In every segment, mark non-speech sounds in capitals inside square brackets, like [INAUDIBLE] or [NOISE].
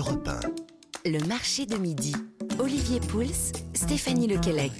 Europe 1. Le marché de midi. Olivier Pouls, Stéphanie Lequelec.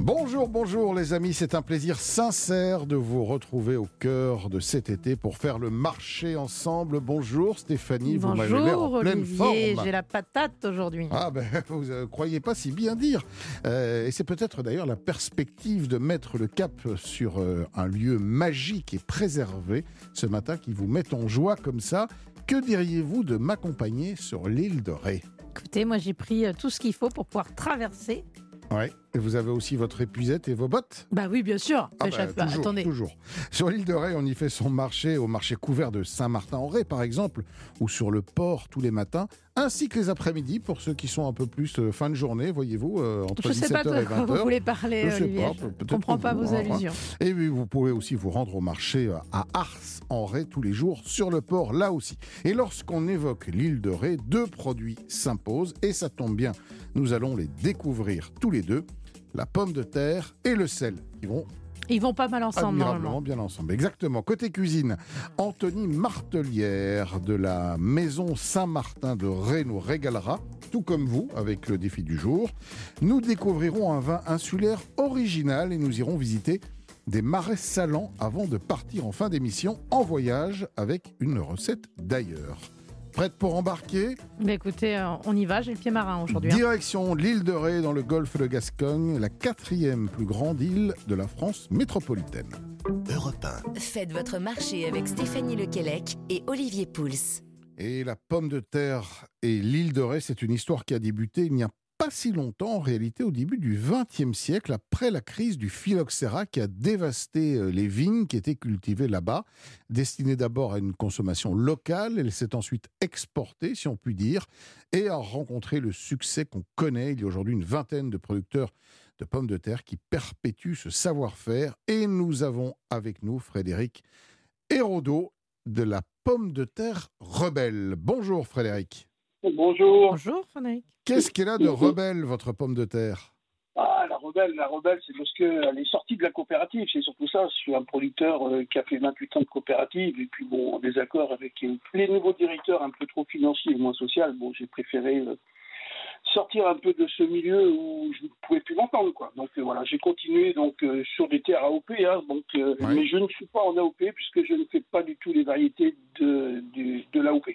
Bonjour, bonjour les amis, c'est un plaisir sincère de vous retrouver au cœur de cet été pour faire le marché ensemble. Bonjour Stéphanie, vous m'avez l'air en Bonjour pleine Olivier, forme. j'ai la patate aujourd'hui. Ah ben, [LAUGHS] vous ne croyez pas si bien dire. Euh, et c'est peut-être d'ailleurs la perspective de mettre le cap sur euh, un lieu magique et préservé ce matin qui vous met en joie comme ça. Que diriez-vous de m'accompagner sur l'île de Ré? Écoutez, moi j'ai pris euh, tout ce qu'il faut pour pouvoir traverser. Ouais. Et vous avez aussi votre épuisette et vos bottes Bah oui, bien sûr. Ah bah, chaque- bah, toujours, attendez, toujours. Sur l'île de Ré, on y fait son marché au marché couvert de Saint-Martin-en-Ré, par exemple, ou sur le port tous les matins, ainsi que les après-midi pour ceux qui sont un peu plus euh, fin de journée, voyez-vous, euh, entre je sais pas 17h de et quoi vous 20h. voulez parler, Je Olivier. pas, Je peut-être comprends pas vous- vos hein, allusions. Et puis, vous pouvez aussi vous rendre au marché euh, à Ars-en-Ré tous les jours, sur le port là aussi. Et lorsqu'on évoque l'île de Ré, deux produits s'imposent, et ça tombe bien, nous allons les découvrir tous les deux, la pomme de terre et le sel, qui vont Ils vont pas mal ensemble admirablement bien ensemble. Exactement. Côté cuisine, Anthony Martelière de la maison Saint-Martin de Ré nous régalera, tout comme vous, avec le défi du jour. Nous découvrirons un vin insulaire original et nous irons visiter des marais salants avant de partir en fin d'émission en voyage avec une recette d'ailleurs. Prête pour embarquer Mais écoutez, euh, on y va, j'ai le pied marin aujourd'hui. hein. Direction l'île de Ré dans le golfe de Gascogne, la quatrième plus grande île de la France métropolitaine. Europe 1. Faites votre marché avec Stéphanie Lequelec et Olivier Pouls. Et la pomme de terre et l'île de Ré, c'est une histoire qui a débuté il n'y a pas si longtemps, en réalité au début du XXe siècle, après la crise du phylloxéra qui a dévasté euh, les vignes qui étaient cultivées là-bas. Destinée d'abord à une consommation locale, elle s'est ensuite exportée, si on peut dire, et a rencontré le succès qu'on connaît. Il y a aujourd'hui une vingtaine de producteurs de pommes de terre qui perpétuent ce savoir-faire. Et nous avons avec nous Frédéric Hérodo de la pomme de terre rebelle. Bonjour Frédéric. Bonjour. Bonjour Frédéric. Qu'est-ce qu'elle a de rebelle, votre pomme de terre? Ah, la rebelle, la rebelle, c'est parce qu'elle est sortie de la coopérative. C'est surtout ça. Je suis un producteur euh, qui a fait 28 ans de coopérative. Et puis, bon, en désaccord avec euh, les nouveaux directeurs un peu trop financiers et moins social, bon, j'ai préféré euh, sortir un peu de ce milieu où je ne pouvais plus m'entendre, quoi. Donc, euh, voilà, j'ai continué donc euh, sur des terres AOP, hein, donc, euh, Ouais. mais je ne suis pas en AOP puisque je ne fais pas du tout les variétés de, de, de l'AOP.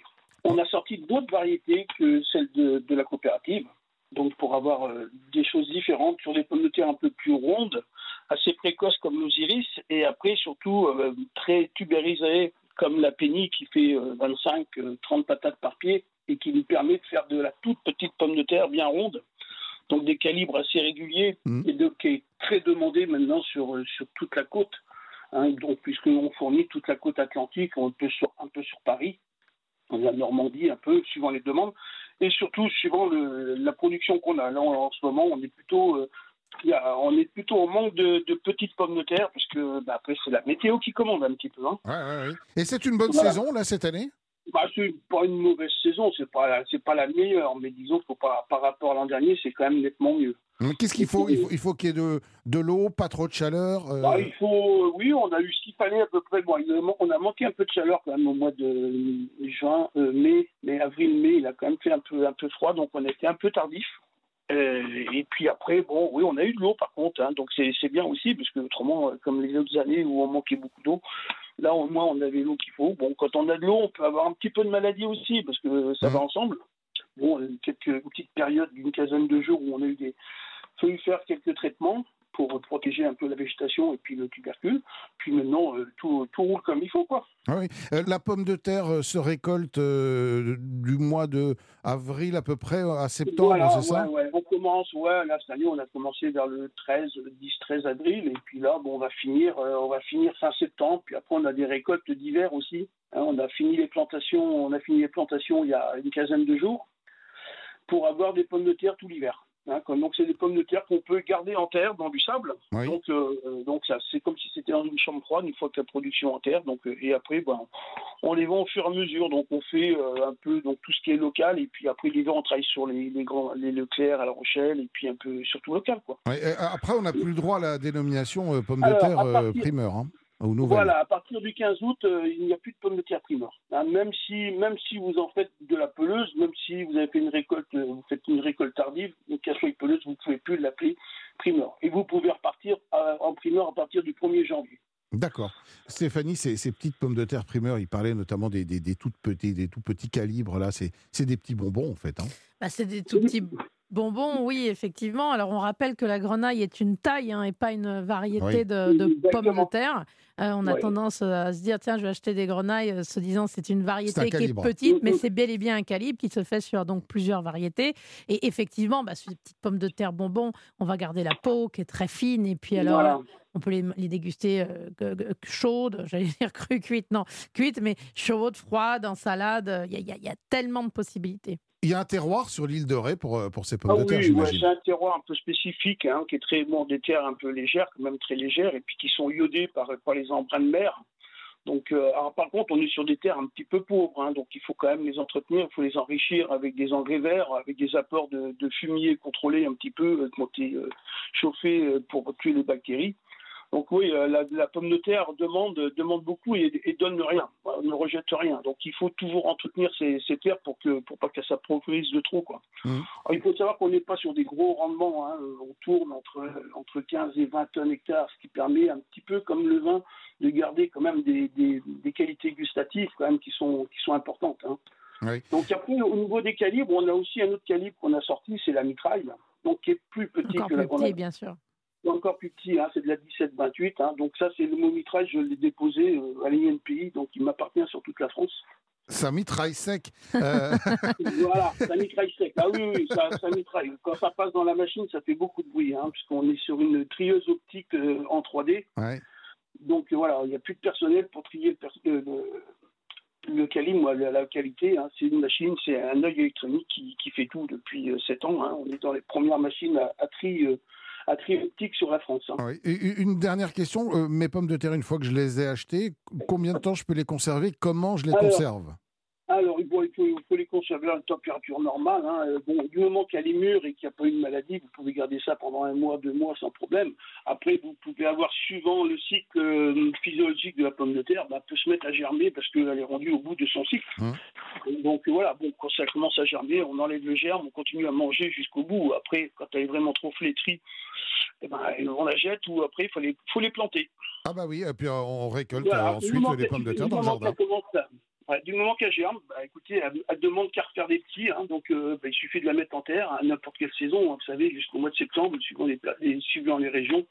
On a sorti d'autres variétés que celles de, de la coopérative. donc pour avoir euh, des choses différentes sur des pommes de terre un peu plus rondes, assez précoces comme nos iris, et après surtout euh, très tubérisées comme la penny qui fait 25-30 patates par pied et qui nous permet de faire de la toute petite pomme de terre bien ronde, donc des calibres assez réguliers Mhm. et de, qui est très demandé maintenant sur, euh, sur toute la côte. hein, donc puisqu'on fournit toute la côte atlantique, un peu sur, un peu sur Paris, la Normandie un peu, suivant les demandes et surtout suivant le, la production qu'on a. Là, en, en ce moment, on est plutôt, euh, on est plutôt en manque de, de petites pommes de terre, parce que bah, après, c'est la météo qui commande un petit peu. Hein. Ouais, ouais, ouais. Et c'est une bonne Voilà. saison, là, cette année? Bah, c'est pas une mauvaise saison, c'est pas, c'est pas la meilleure, mais disons par, par rapport à l'an dernier, c'est quand même nettement mieux. Qu'est-ce qu'il faut? Il faut, il faut qu'il y ait de, de l'eau, pas trop de chaleur euh, Bah, il faut, oui, on a eu ce qu'il fallait à peu près. Bon, on a manqué un peu de chaleur quand même au mois de juin, euh, mai, mais avril, mai, il a quand même fait un peu, un peu froid, donc on a été un peu tardif. Euh, et puis après, bon, oui, on a eu de l'eau par contre, hein, donc c'est c'est bien aussi, parce que autrement, euh, comme les autres années où on manquait beaucoup d'eau, là au moins on avait l'eau qu'il faut. Bon, quand on a de l'eau, on peut avoir un petit peu de maladie aussi, parce que ça Mhm. va ensemble. Bon, quelques petites périodes d'une quinzaine de jours où on a eu des, fallu faire quelques traitements pour protéger un peu la végétation et puis le tubercule. Puis maintenant, euh, tout, tout roule comme il faut, quoi. Ah oui. Euh, la pomme de terre euh, se récolte du mois de avril à peu près à septembre, Voilà, c'est ça? ouais. On commence, ouais, là, cette année, on a commencé vers le 13, le 10-13 avril, et puis là, bon, on va finir, on va finir fin septembre, puis après, on a des récoltes d'hiver aussi. Hein, on a fini les plantations, on a fini les plantations il y a une quinzaine de jours pour avoir des pommes de terre tout l'hiver. Hein, comme- donc, c'est des pommes de terre qu'on peut garder en terre, dans du sable. Oui. Donc, euh, donc ça, c'est comme si c'était dans une chambre froide une fois que la production en terre. Donc, euh, et après, ben, on les vend au fur et à mesure. Donc, on fait euh, un peu donc tout ce qui est local. Et puis après, l'hiver, on travaille sur les, les grands, les Leclerc à La Rochelle, et puis un peu surtout local, quoi. Ouais, Après, on n'a plus le droit à la dénomination euh, pomme de terre partir- primeur. hein. Voilà, à partir du 15 août, euh, il n'y a plus de pommes de terre primeur. Hein, même si, même si vous en faites de la peleuse, même si vous avez fait une récolte, euh, vous faites une récolte tardive, une casserole peleuse, vous ne pouvez plus l'appeler primeur. Et vous pouvez repartir euh, en primeur à partir du 1er janvier. D'accord. Stéphanie, ces, ces, petites pommes de terre primeur, il parlait notamment des, des, des toutes petits, des tout petits calibres là. C'est des petits bonbons en fait. Hein. Bah, c'est des tout petits Bonbon, oui, effectivement. Alors, on rappelle que la grenaille est une taille hein, et pas une variété de, de pommes de terre. Euh, on a tendance à se dire, tiens, je vais acheter des grenailles, euh, se disant c'est une variété qui est petite, mais c'est bel et bien un calibre qui se fait sur donc plusieurs variétés. Et effectivement, bah, sur les petites pommes de terre bonbons, on va garder la peau qui est très fine. Et puis alors, on peut les, déguster euh, chaudes, [LAUGHS] j'allais dire crues, cuites, non, cuites, mais chaudes, froides, en salade. Il y, y, a tellement de possibilités. Il y a un terroir sur l'île de Ré pour, pour ces pommes ah de terre, oui, c'est un terroir un peu spécifique, hein, qui est très bon, des terres un peu légères, même très légères, et puis qui sont iodées par, par les embruns de mer. Donc, euh, par contre, on est sur des terres un petit peu pauvres, hein, donc il faut quand même les entretenir, il faut les enrichir avec des engrais verts, avec des apports de, de fumier contrôlés un petit peu, euh, euh chauffés euh, pour tuer les bactéries. Donc oui, euh, la, pomme de terre demande, demande beaucoup et, et, donne rien, ne rejette rien. Donc il faut toujours entretenir ces, terres pour que pour pas que ça progresse de trop. Quoi. Mmh. il faut savoir qu'on n'est pas sur des gros rendements. Hein. On tourne entre, entre 15 et 20 tonnes hectares, ce qui permet un petit peu comme le vin de garder quand même des, des, qualités gustatives quand même qui sont, qui sont importantes. Hein. Donc après, au niveau des calibres, on a aussi un autre calibre qu'on a sorti, c'est la mitraille, donc qui est plus petit que la petit, bien sûr encore plus petit, hein, c'est de la 17-28. Hein, donc ça, c'est le mot mitraille, je l'ai déposé euh, à l'INPI, donc il m'appartient sur toute la France. Ça mitraille sec. [LAUGHS] Euh. voilà, ça mitraille sec. Ah oui, oui, ça, ça, mitraille. Quand ça passe dans la machine, ça fait beaucoup de bruit, hein, puisqu'on est sur une trieuse optique euh, en 3D. Ouais. Donc voilà, il n'y a plus de personnel pour trier le, le, calibre, la, qualité. Hein. c'est une machine, c'est un œil électronique qui, qui, fait tout depuis 7 ans. Hein. On est dans les premières machines à, à tri à optique sur la France. Hein. une dernière question, euh, mes pommes de terre, une fois que je les ai achetées, combien de temps je peux les conserver? Comment je les conserve? Alors, il faut, les conserver à une température normale. Hein. Euh, bon, du moment qu'il y a les murs et qu'il n'y a pas une maladie, vous pouvez garder ça pendant un mois, deux mois sans problème. Après, vous pouvez avoir, suivant le cycle euh, physiologique de la pomme de terre, bah, peut se mettre à germer parce qu'elle est rendue au bout de son cycle. Hein. Donc voilà, bon, quand ça commence à germer, on enlève le germe, on continue à manger jusqu'au bout. Après, quand elle est vraiment trop flétrie, eh ben, on la jette ou après, il faut les, faut les planter. Ah bah oui, et puis on récolte ensuite les pommes de terre dans le jardin du moment qu'elle germe, bah, écoutez, elle, demande qu'à refaire des petits, hein, donc euh, bah, il suffit de la mettre en terre à n'importe quelle saison, hein, vous savez, jusqu'au mois de septembre, suivant les, suivant les régions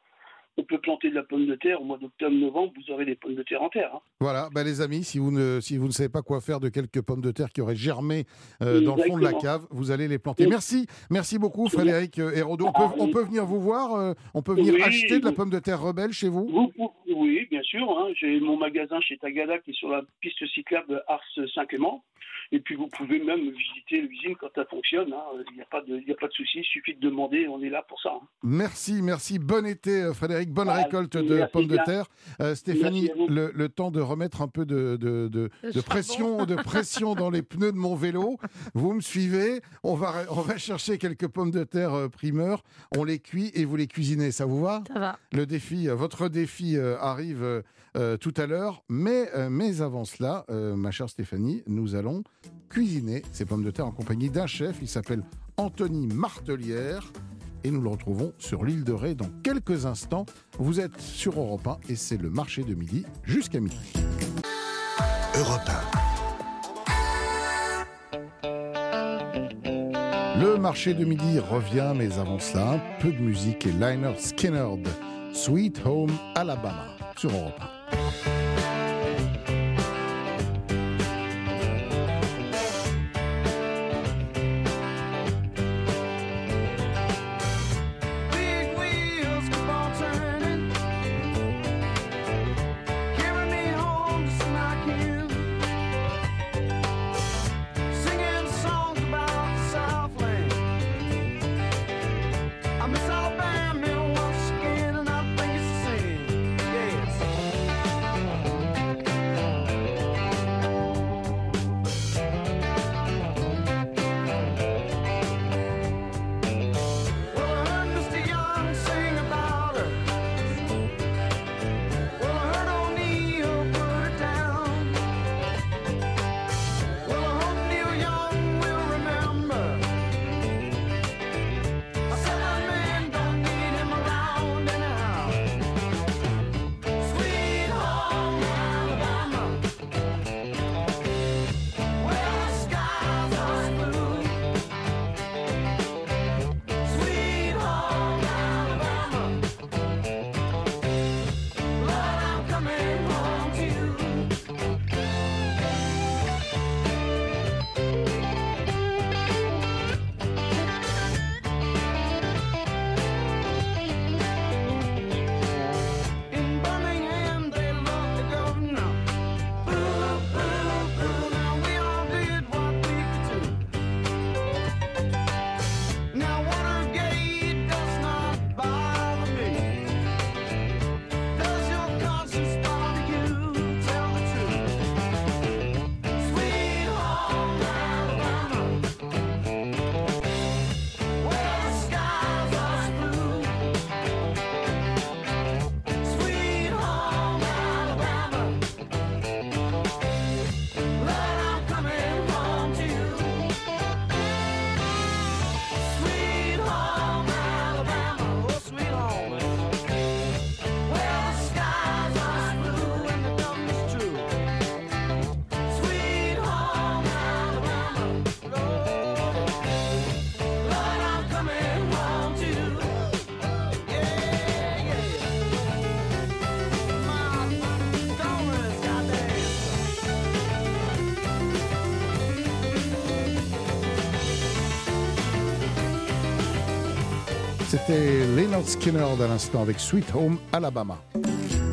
on peut planter de la pomme de terre au mois d'octobre-novembre, vous aurez des pommes de terre en terre. Hein. Voilà, bah les amis, si vous, ne, si vous ne savez pas quoi faire de quelques pommes de terre qui auraient germé euh, dans le fond de la cave, vous allez les planter. Merci, merci beaucoup Frédéric euh, Hérodo. On, peut, on peut venir vous voir, euh, on peut venir acheter de la pomme de terre rebelle chez vous, Oui, bien sûr. Hein. J'ai mon magasin chez Tagada qui est sur la piste cyclable de Ars Saint-Clément. Et puis vous pouvez même visiter l'usine quand ça fonctionne. Hein. Il n'y a pas de, a pas de souci, il suffit de demander, on est là pour ça. Merci, merci. Bon été Frédéric bonne récolte de pommes de terre. Euh, Stéphanie, le, temps de remettre un peu de, de, pression, de [LAUGHS] pression dans les pneus de mon vélo. Vous me suivez on va, on va chercher quelques pommes de terre euh, primeurs. On les cuit et vous les cuisinez. Ça vous va? Ça va. Le défi, euh, votre défi arrive tout à l'heure. Mais, mais avant cela, ma chère Stéphanie, nous allons cuisiner ces pommes de terre en compagnie d'un chef. Il s'appelle Anthony Martelière et nous le retrouvons sur l'île de Ré dans quelques instants. Vous êtes sur Europe 1 et c'est le marché de midi jusqu'à midi. Europe 1. Le marché de midi revient, mais avant cela, un peu de musique et Liner Skinner, Sweet Home Alabama sur Europe Leonard Skinner à l'instant avec Sweet Home Alabama.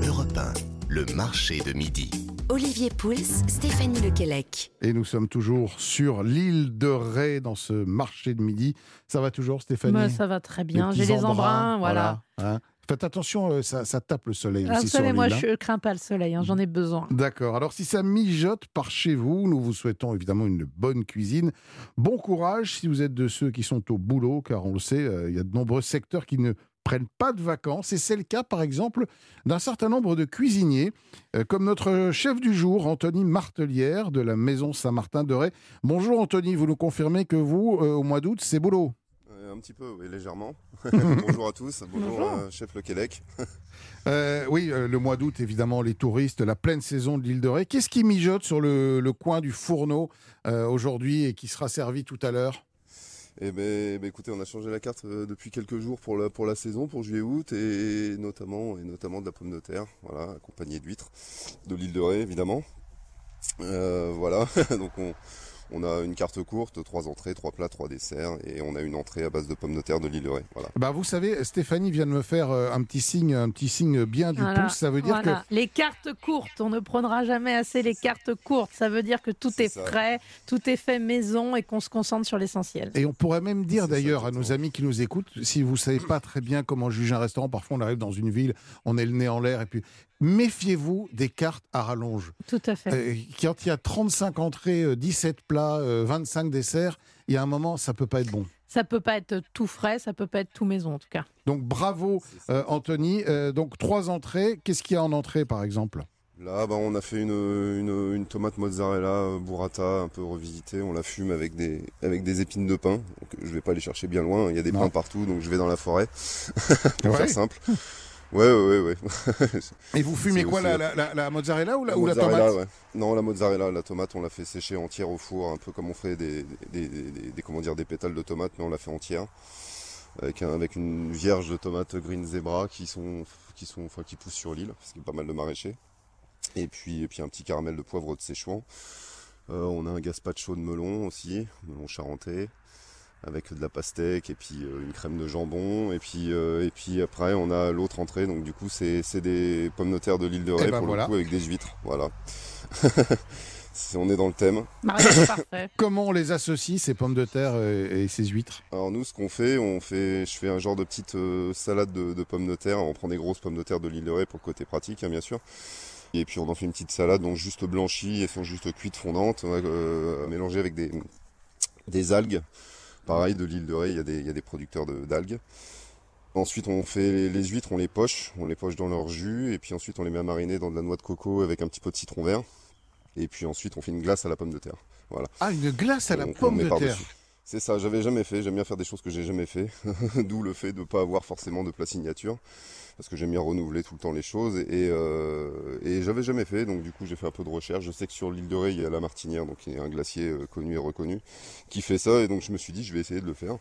Europe 1, le marché de midi. Olivier Pouls, Stéphanie Lequelec. Et nous sommes toujours sur l'île de Ré dans ce marché de midi. Ça va toujours Stéphanie? Bah, ça va très bien. J'ai les embruns, voilà. hein. Faites attention, euh, ça, ça tape le soleil Ah, aussi sur moi, hein. je crains pas le soleil, hein, j'en ai besoin. D'accord. Alors, si ça mijote par chez vous, nous vous souhaitons évidemment une bonne cuisine. Bon courage si vous êtes de ceux qui sont au boulot, car on le sait, euh, il y a de nombreux secteurs qui ne prennent pas de vacances. Et c'est le cas, par exemple, d'un certain nombre de cuisiniers, euh, comme notre chef du jour, Anthony Martelière, de la Maison Saint-Martin de Ré. Bonjour Anthony, vous nous confirmez que vous, euh, au mois d'août, c'est boulot Euh, un petit peu, oui, légèrement. [LAUGHS] Bonjour à tous. Bonjour, Bonjour. euh, chef Le Québec. Euh, oui, euh, le mois d'août, évidemment, les touristes, la pleine saison de l'île de Ré. Qu'est-ce qui mijote sur le, le coin du fourneau euh, aujourd'hui et qui sera servi tout à l'heure? Eh ben, ben, écoutez, on a changé la carte euh, depuis quelques jours pour la, pour la saison, pour juillet-août, et notamment, et notamment de la pomme de terre, voilà, accompagnée d'huîtres, de l'île de Ré, évidemment. Euh, voilà, [LAUGHS] donc on, on a une carte courte, trois entrées, trois plats, trois desserts, et on a une entrée à base de pommes de terre de l'île de Ré. Voilà. Bah, vous savez, Stéphanie vient de me faire euh, un petit signe, un petit signe bien du Voilà, pouce. Ça veut dire Voilà. Les cartes courtes, on ne prendra jamais assez les cartes courtes. Ça veut dire que tout est ça. frais, tout est fait maison et qu'on se concentre sur l'essentiel. que. Et on pourrait même dire d'ailleurs à nos amis qui nous écoutent, si vous savez pas très bien comment juger un restaurant, parfois on arrive dans une ville, on est le nez en l'air, et puis méfiez-vous des cartes à rallonge. Tout à fait. Euh, quand il y a 35 entrées, euh, 17 plats, euh, 25 desserts, il y a un moment, ça peut pas être bon. Ça peut pas être tout frais, ça peut pas être tout maison en tout cas. Donc bravo euh, Anthony. Euh, donc trois entrées. Qu'est-ce qu'il y a en entrée par exemple? Là, bah, on a fait une, une, une tomate mozzarella euh, burrata un peu revisitée. On la fume avec des, avec des épines de pin. Donc, je vais pas aller chercher bien loin. Il y a des Non. pins partout, donc je vais dans la forêt. [LAUGHS] pour Ouais. faire simple. [LAUGHS] Ouais, ouais, ouais. Et vous [LAUGHS] fumez quoi la, la- la- la mozzarella ou la, La ou la mozzarella, tomate? ouais. Non, la mozzarella, la tomate, on l'a fait sécher entière au four, un peu comme on fait des, des, des- des- des- comment dire, des pétales de tomates, mais on l'a fait entière. Avec, un- avec une vierge de tomates green zebra qui sont, qui sont, enfin, qui poussent sur l'île, parce qu'il y a pas mal de maraîchers. Et puis, et puis un petit caramel de poivre de Séchouan. Euh, on a un gazpacho de melon aussi, melon charentais, avec de la pastèque et puis euh, une crème de jambon. Et puis, euh, et puis après, on a l'autre entrée. Donc du coup, c'est c'est des pommes de terre de l'île de Ré Eh ben pour voilà. le coup avec des huîtres. Voilà. [LAUGHS] C'est- on est dans le thème. Parfait. [LAUGHS] Comment on les associe ces pommes de terre et, et ces huîtres? Alors nous, ce qu'on fait, on fait, je fais un genre de petite euh, salade de, de pommes de terre. On prend des grosses pommes de terre de l'île de Ré pour le côté pratique, hein, bien sûr. Et puis on en fait une petite salade, donc juste blanchie, elles sont juste cuites fondantes, euh, mélangées avec des, des algues. Pareil, de l'île de Ré, il y a des, il y a des producteurs de- d'algues. Ensuite, on fait les, les huîtres, on les poche, on les poche dans leur jus, et puis ensuite on les met à mariner dans de la noix de coco avec un petit peu de citron vert. Et puis ensuite, on fait une glace à la pomme de terre. Ah, une glace à la On- pomme de terre. C'est ça, j'avais jamais fait, j'aime bien faire des choses que j'ai jamais fait, [LAUGHS] d'où le fait de ne pas avoir forcément de plat signature, parce que j'aime bien renouveler tout le temps les choses, et, euh, et j'avais jamais fait, donc du coup j'ai fait un peu de recherche, je sais que sur l'île de Ré il y a la Martinière, donc il y a un glacier euh, connu et reconnu, qui fait ça, et donc je me suis dit je vais essayer de le faire,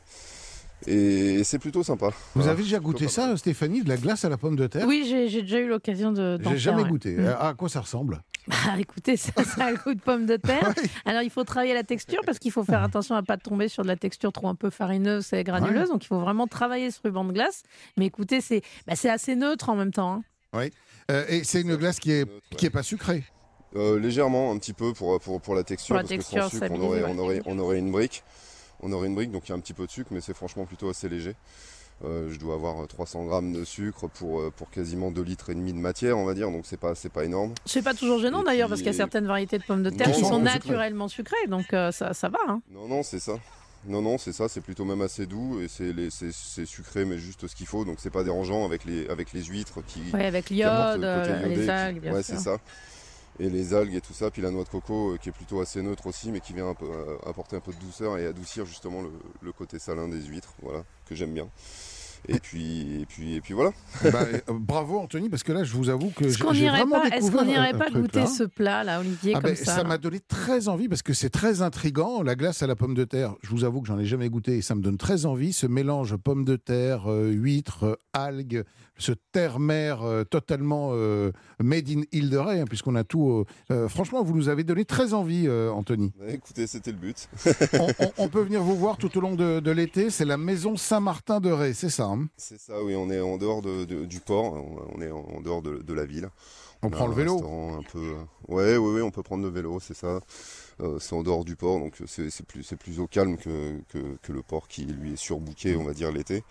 et, c'est plutôt sympa. Vous Voilà. avez déjà goûté ça, Stéphanie, de la glace à la pomme de terre Oui, j'ai j'ai déjà eu l'occasion de. J'ai faire, jamais ouais. goûté. Mm. À quoi ça ressemble Bah, écoutez, ça, ça a le goût de pomme de terre. [LAUGHS] Ouais. Alors, il faut travailler la texture parce qu'il faut faire attention à ne pas tomber sur de la texture trop un peu farineuse et granuleuse. Donc, il faut vraiment travailler ce ruban de glace. Mais écoutez, c'est bah, c'est assez neutre en même temps. hein. Euh, Et c'est une glace qui est, qui est pas sucrée. Euh, légèrement, un petit peu pour, pour, pour la texture, Pour la parce texture, que sans sucre, on stabiliser, aurait, ouais. on, aurait, on aurait une brique. On aurait une brique, donc il y a un petit peu de sucre, mais c'est franchement plutôt assez léger. Euh, je dois avoir 300 grammes de sucre pour, euh, pour quasiment 2 litres et demi de matière, on va dire, donc c'est pas, c'est pas énorme. C'est pas toujours gênant d'ailleurs parce qu'il y a certaines variétés de pommes de terre Non, qui non, sont naturellement sucrées. Donc, euh, ça, ça va. hein. Non, non, c'est ça. Non, non, c'est ça, c'est plutôt même assez doux et c'est, les- c'est, c'est sucré, mais juste ce qu'il faut, donc c'est pas dérangeant avec les, avec les huîtres qui, Ouais, avec l'iode, euh, les qui- algues, bien ouais, c'est ça. Et les algues et tout ça, puis la noix de coco euh, qui est plutôt assez neutre aussi, mais qui vient un peu, euh, apporter un peu de douceur et adoucir justement le, le côté salin des huîtres, voilà, que j'aime bien. Et puis, et puis, et puis voilà. Ben, euh, bravo Anthony, parce que là, je vous avoue que Est-ce j'ai qu'on j'ai n'irait vraiment pas, est-ce qu'on n'irait pas goûter là. ce plat là, Olivier, Ah comme ben, ça ça m'a donné très envie parce que c'est très intrigant. La glace à la pomme de terre, je vous avoue que j'en ai jamais goûté et ça me donne très envie. Ce mélange pomme de terre, euh, huîtres, euh, algues, ce terre-mer euh, totalement euh, made in Île de Ré, hein, puisqu'on a tout. euh, franchement, vous nous avez donné très envie, Anthony. Bah, écoutez, c'était le but. [LAUGHS] on, on- on peut venir vous voir tout au long de, de l'été. C'est la maison Saint-Martin de Ré, c'est ça Hein? C'est ça, oui, on est en dehors du port, on est en, dehors de, la ville. On, prend le vélo un peu... Ouais, oui, oui, on peut prendre le vélo, c'est ça. Euh, c'est en dehors du port, donc c'est plus, plus au calme que, que, le port qui lui est surbooké, on va dire, l'été.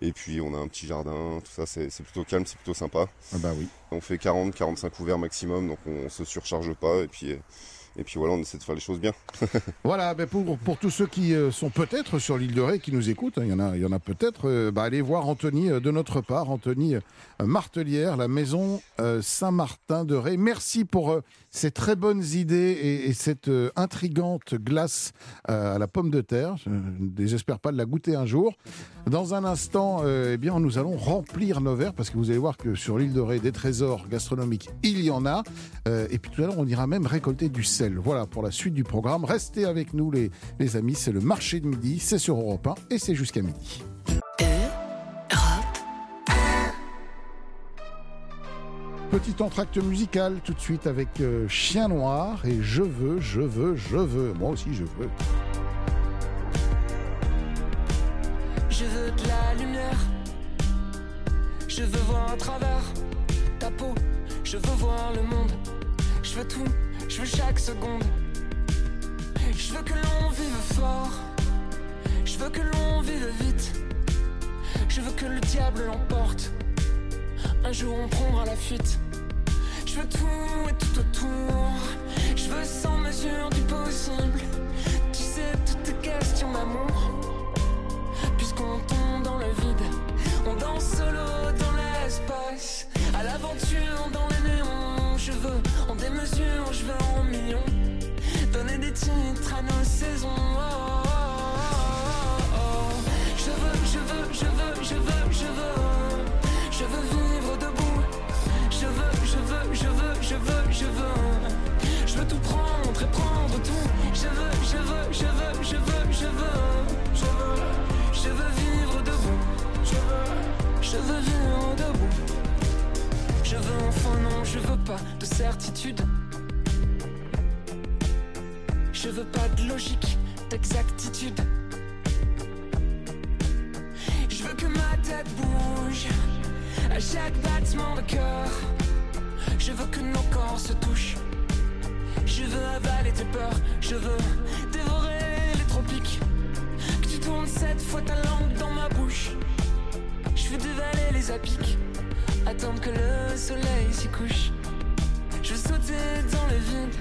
Et puis on a un petit jardin, tout ça, c'est plutôt calme, c'est plutôt sympa. Ah bah oui. On fait 40-45 couverts maximum, donc on, on se surcharge pas. Et puis et puis voilà, on essaie de faire les choses bien. [LAUGHS] voilà, pour, tous ceux qui euh, sont peut-être sur l'île de Ré, qui nous écoutent, hein, il y en a, a peut-être, euh, bah allez voir Anthony euh, de notre part, Anthony Martelière, la maison Saint-Martin de Ré. Merci pour ces très bonnes idées et, cette intrigante glace à la pomme de terre. Je ne désespère pas de la goûter un jour. Dans un instant, eh bien, nous allons remplir nos verres parce que vous allez voir que sur l'île de Ré, des trésors gastronomiques, il y en a. et puis tout à l'heure, on ira même récolter du sel. Voilà pour la suite du programme. Restez avec nous les, les amis, c'est le marché de midi, c'est sur Europe 1 et c'est jusqu'à midi. Petit entracte musical tout de suite avec euh, Chien Noir et Je veux, je veux, je veux. Moi aussi je veux. Je veux de la lumière. Je veux voir à travers ta peau. Je veux voir le monde. Je veux tout je veux chaque seconde. Je veux que l'on vive fort. Je veux que l'on vive vite. Je veux que le diable l'emporte. Un jour on prendra la fuite. Je veux tout et tout autour. Je veux sans mesure du possible. Je veux vivre debout. Je veux enfin non, je veux pas de certitude. Je veux pas de logique, d'exactitude. Je veux que ma tête bouge à chaque battement de cœur. Je veux que nos corps se touchent. Je veux avaler tes peurs, je veux dévorer les tropiques. Que tu tournes cette fois ta langue dans ma bouche. Veux dévaler les apiques attendre que le soleil s'y couche. Je veux sauter dans le vide,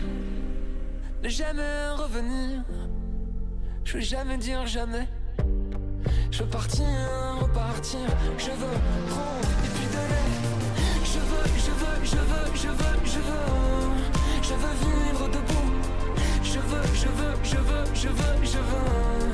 ne jamais revenir. Je veux jamais dire jamais. Je veux partir, repartir. Je veux prendre et puis donner. Je veux, je veux, je veux, je veux, je veux. Je veux vivre debout. Je veux, je veux, je veux, je veux. Je veux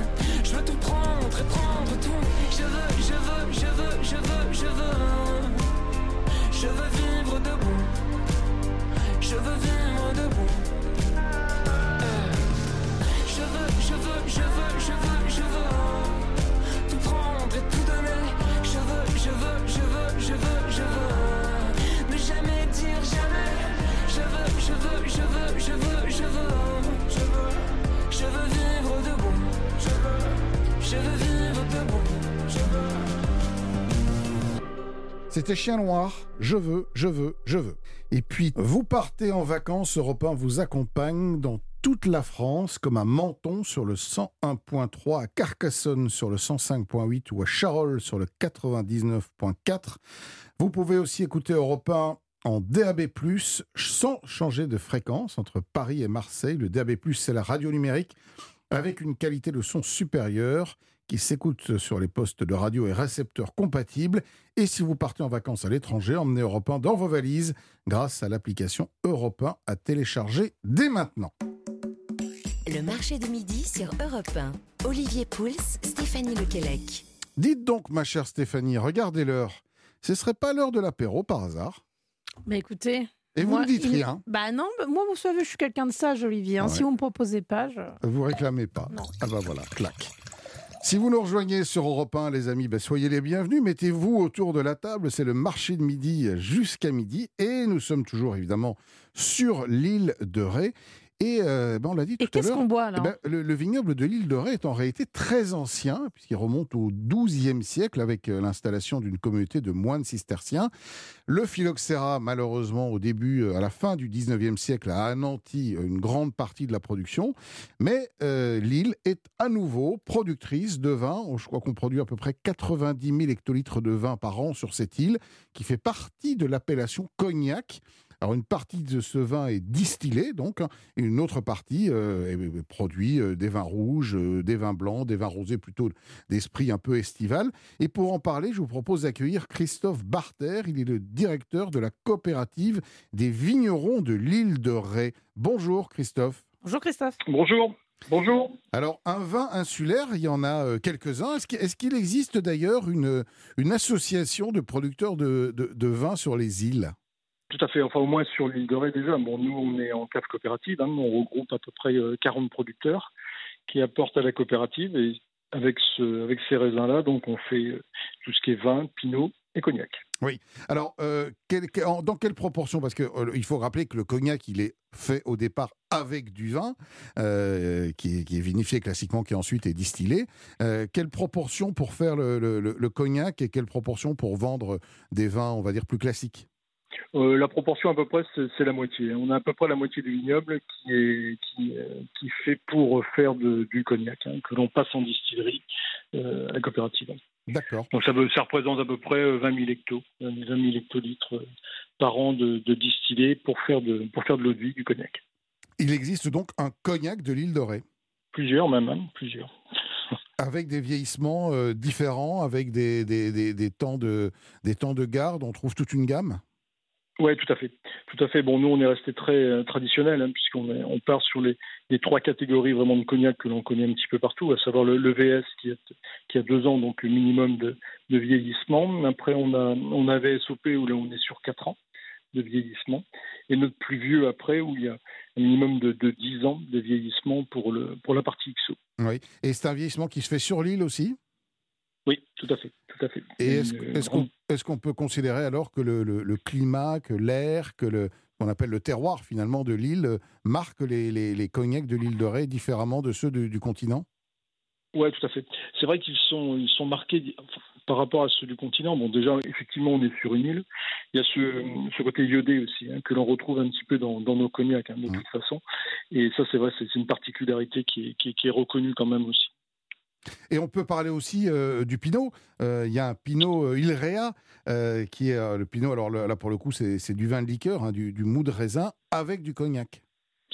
Chien Noir, je veux, je veux, je veux. Et puis, vous partez en vacances, Europe 1 vous accompagne dans toute la France, comme à Menton sur le 101.3, à Carcassonne sur le 105.8 ou à Charolles sur le 99.4. Vous pouvez aussi écouter Europe 1 en DAB+, sans changer de fréquence entre Paris et Marseille. Le DAB+, c'est la radio numérique avec une qualité de son supérieure qui s'écoute sur les postes de radio et récepteurs compatibles. Et si vous partez en vacances à l'étranger, emmenez Europe 1 dans vos valises grâce à l'application Europe 1 à télécharger dès maintenant. Le marché de midi sur Europe 1. Olivier Pouls, Stéphanie Lequelec. Dites donc, ma chère Stéphanie, regardez l'heure. Ce serait pas l'heure de l'apéro par hasard? Mais écoutez, et vous ne dites rien Bah non, moi vous savez, je suis quelqu'un de sage, Olivier. Hein. Si vous me proposez pas, je... Vous réclamez pas. Non. Ah bah voilà, clac. Si vous nous rejoignez sur Europe 1, les amis, ben soyez les bienvenus. Mettez-vous autour de la table. C'est le marché de midi jusqu'à midi. Et nous sommes toujours évidemment sur l'île de Ré. Et ben, on l'a dit tout à l'heure. qu'est-ce qu'on boit eh ben, le, vignoble de l'île de Ré est en réalité très ancien, puisqu'il remonte au XIIe siècle avec l'installation d'une communauté de moines cisterciens. Le phylloxéra, malheureusement, au début, à la fin du XIXe siècle, a anéanti une grande partie de la production. Mais l'île est à nouveau productrice de vin. Je crois qu'on produit à peu près 90 000 hectolitres de vin par an sur cette île, qui fait partie de l'appellation cognac. Alors une partie de ce vin est distillé, donc, hein, et une autre partie euh, produit euh, des vins rouges, euh, des vins blancs, des vins rosés plutôt d'esprit un peu estival. Et pour en parler, je vous propose d'accueillir Christophe Barter. Il est le directeur de la coopérative des vignerons de l'île de Ré. Bonjour Christophe. Bonjour Christophe. Bonjour. Bonjour. Alors, un vin insulaire, il y en a quelques-uns. Est-ce qu'il existe d'ailleurs une, une association de producteurs de, de, vin sur les îles? Tout à fait, enfin au moins sur l'île de Ré déjà. Bon, nous, on est en cave coopérative, hein. on regroupe à peu près 40 euh, producteurs qui apportent à la coopérative et avec, ce, avec ces raisins-là, donc on fait euh, tout ce qui est vin, pinot et cognac. Oui. Alors, euh, dans quelle proportion? Parce qu'il faut rappeler que le cognac, il est fait au départ avec du vin, qui, est, vinifié classiquement, qui ensuite est distillé. quelle proportion pour faire le, cognac et quelle proportion pour vendre des vins, on va dire, plus classiques? La proportion à peu près c'est la moitié. On a à peu près la moitié du vignoble qui est qui, qui fait pour faire du cognac hein, que l'on passe en distillerie à la coopérative. D'accord. Donc ça, ça, représente à peu près 20 000 hectos, 20 000 hectolitres euh, par an de, de distillés pour faire de, pour faire de l'eau de vie, du cognac. Il existe donc un cognac de l'île d'Orée Plusieurs même, hein, plusieurs. Avec des vieillissements euh, différents, avec des, des, des, des, temps de, des temps de garde, on trouve toute une gamme? Oui, tout à fait. Tout à fait. Bon, nous, on est resté très euh, traditionnel, hein, puisqu'on on part sur les, trois catégories vraiment de cognac que l'on connaît un petit peu partout, à savoir le, VS qui, a deux ans, donc le minimum de, vieillissement. Après, on a, on avait SOP où là, on est sur quatre ans de vieillissement. Et notre plus vieux après, où il y a un minimum de, de 10 ans de vieillissement pour, le, pour la partie XO. Oui. Et c'est un vieillissement qui se fait sur l'île aussi? Oui, tout à fait. Tout à fait. Et est-ce qu'on peut considérer alors que le, climat, que l'air, que le qu'on appelle le terroir finalement de l'île euh, marque les, les, cognacs de l'île de Ré différemment de ceux du, continent? Oui, tout à fait. C'est vrai qu'ils sont, ils sont marqués par rapport à ceux du continent. Bon, déjà, effectivement, on est sur une île. Il y a ce, ce côté iodé aussi, hein, que l'on retrouve un petit peu dans, dans nos cognacs, hein, de mmh. toute façon. Et ça, c'est vrai, c'est une particularité qui qui est reconnue quand même aussi. Et on peut parler aussi euh, du pinot. Euh, il y a un pinot euh, Ilrea, qui est le pinot, alors là pour le coup c'est du vin de liqueur, hein, du, mou de raisin avec du cognac.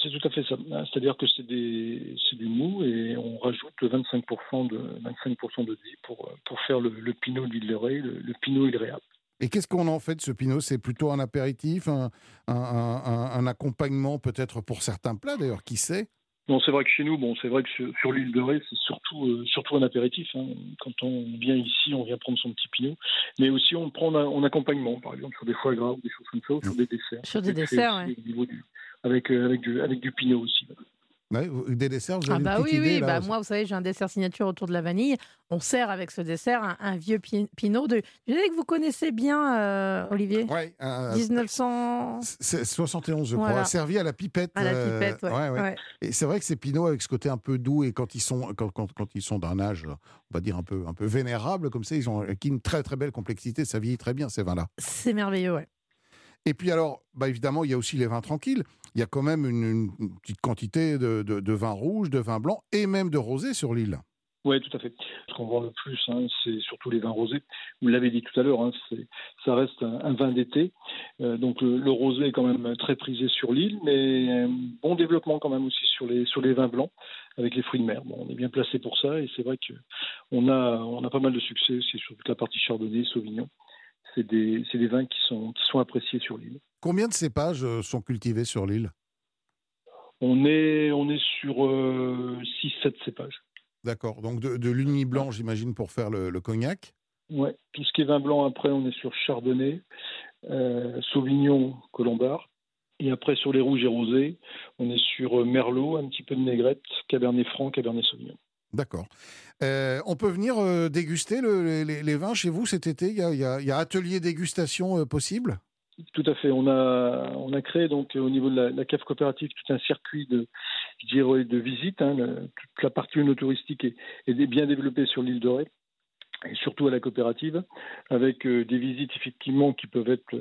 C'est tout à fait ça. C'est-à-dire que c'est du mou et on rajoute 25% de, 25 de vie pour, pour faire le, pinot d'Ilrea, le, le pinot Ilrea. Et qu'est-ce qu'on en fait de ce pinot? C'est plutôt un apéritif, un, un accompagnement peut-être pour certains plats d'ailleurs, qui sait? Non, c'est vrai que chez nous, bon, c'est vrai que sur, l'île de Ré, c'est surtout, euh, surtout un apéritif. Hein. Quand on vient ici, on vient prendre son petit pinot, mais aussi on prend en, accompagnement, par exemple sur des foie gras ou des choses comme ça, ou sur des desserts. Sur des desserts, oui. avec, euh, avec, du, avec du pinot aussi des desserts, vous ah avez bah une oui, oui. bah moi, vous savez, j'ai un dessert signature autour de la vanille. On sert avec ce dessert un, vieux pinot de. Je sais que vous connaissez bien, euh, Olivier. Oui. 1971, je crois. Servi à la pipette. À la euh, pipette, ouais. Et c'est vrai que ces pinots avec ce côté un peu doux et quand ils sont quand, quand, quand ils sont d'un âge, on va dire un peu un peu vénérable comme ça, ils ont une très très belle complexité. Ça vieillit très bien ces vins-là. C'est merveilleux, ouais. Et puis alors, bah évidemment, il y a aussi les vins tranquilles. Il y a quand même une, petite quantité de, de, vin rouge, de vin blanc et même de rosé sur l'île. Oui, tout à fait. Ce qu'on vend le plus, hein, c'est surtout les vins rosés. Vous l'avez dit tout à l'heure, hein, ça reste un, vin d'été. Euh, donc le, rosé est quand même très prisé sur l'île, mais un bon développement quand même aussi sur les, sur les vins blancs avec les fruits de mer. Bon, on est bien placé pour ça et c'est vrai qu'on a, on a pas mal de succès aussi sur toute la partie chardonnay, sauvignon c'est des, des, vins qui sont, qui sont appréciés sur l'île. Combien de cépages euh, sont cultivés sur l'île? On est, on est sur 6-7 euh, cépages. D'accord. Donc de, de l'uni blanc, j'imagine, pour faire le, cognac? Oui. Tout ce qui est vin blanc, après, on est sur chardonnay, euh, sauvignon, colombard. Et après, sur les rouges et rosés, on est sur merlot, un petit peu de négrette, cabernet franc, cabernet sauvignon. D'accord. Euh, on peut venir euh, déguster les, vins chez vous cet été? Il y, a, atelier dégustation euh, possible? Tout à fait. On a, a créé donc au niveau de la, cave coopérative tout un circuit de, je. Hein, toute la partie touristique est, est, bien développée sur l'île de Ré et surtout à la coopérative, avec des visites effectivement qui peuvent être,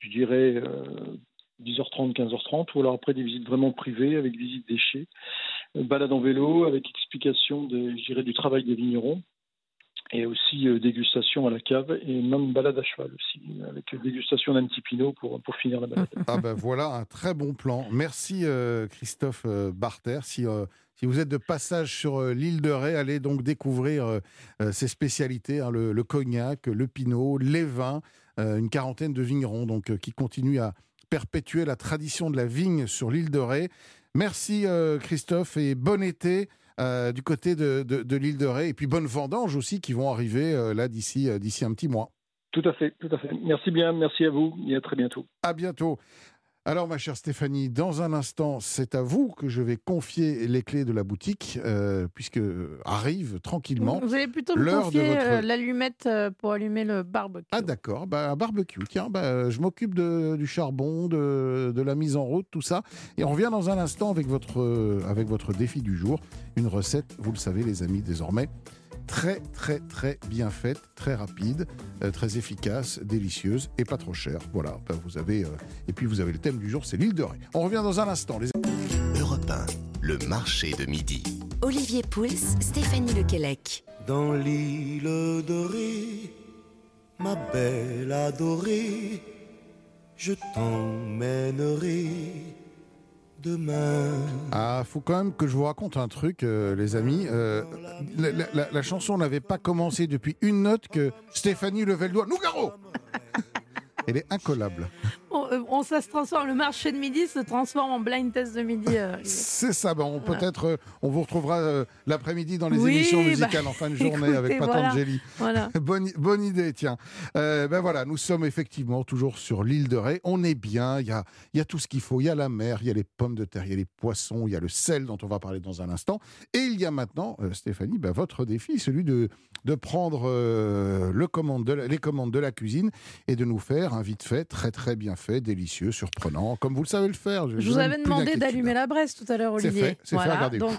je dirais, 10h30, euh, 15h30, ou alors après des visites vraiment privées avec visite déchets, balade en vélo avec explication du travail des vignerons et aussi euh, dégustation à la cave et même balade à cheval aussi, avec dégustation d'un petit pinot pour, pour finir la balade. Ah ben voilà un très bon plan. Merci euh, Christophe euh, Barter. Si, si vous êtes de passage sur l'île de Ré, allez donc découvrir ces spécialités, hein, le, le, cognac, le pinot, les vins, une quarantaine de vignerons donc, qui continuent à perpétuer la tradition de la vigne sur l'île de Ré. Merci Christophe et bon été. Euh, du côté de, l'île de Ré. Et puis bonne vendange aussi qui vont arriver euh, là d'ici euh, d'ici un petit mois. Tout à fait, tout à fait. Merci bien, merci à vous et à très bientôt. À bientôt. Alors, ma chère Stéphanie, dans un instant, c'est à vous que je vais confier les clés de la boutique, euh, puisque arrive tranquillement. Vous allez plutôt me confier euh, l'allumette euh, pour allumer le barbecue. Ah, d'accord, bah, un barbecue. Tiens, bah, je m'occupe du charbon, de, de, la mise en route, tout ça. Et on revient dans un instant avec votre, avec votre défi du jour. Une recette, vous le savez, les amis, désormais très très très bien faite, très rapide, euh, très efficace, délicieuse et pas trop chère. Voilà, ben, vous avez euh, et puis vous avez le thème du jour, c'est l'île de Ré. On revient dans un instant. Les... Europe 1, le marché de midi. Olivier Pouls, Stéphanie Lequelec. Dans l'île de Ré, ma belle adorée, je t'emmènerai Ah, faut quand même que je vous raconte un truc, euh, les amis. Euh, la, chanson n'avait pas commencé depuis une note que Stéphanie levait le doigt. Nougaro Elle est incollable. Euh, on, ça se transforme, le marché de midi se transforme en blind test de midi. Euh, c'est ça, bon, peut-être euh, on vous retrouvera l'après-midi dans les émissions bah, musicales en fin de journée avec Patangeli. Voilà. [LAUGHS] bonne, bonne idée, tiens. ben voilà, nous sommes effectivement toujours sur l'île de Ré. On est bien, il y a, y a tout ce qu'il faut. Il y a la mer, il y a les pommes de terre, il y a les poissons, il y a le sel dont on va parler dans un instant. Et il y a maintenant, Stéphanie, ben, votre défi, celui de, de prendre le commande de les commandes de la cuisine et de nous faire un vite fait, très très bien fait, délicieux, surprenant, comme vous le savez le faire. Je, vous avais demandé d'allumer la braise tout à l'heure, Olivier. C'est fait, c'est fait, regardez. Donc,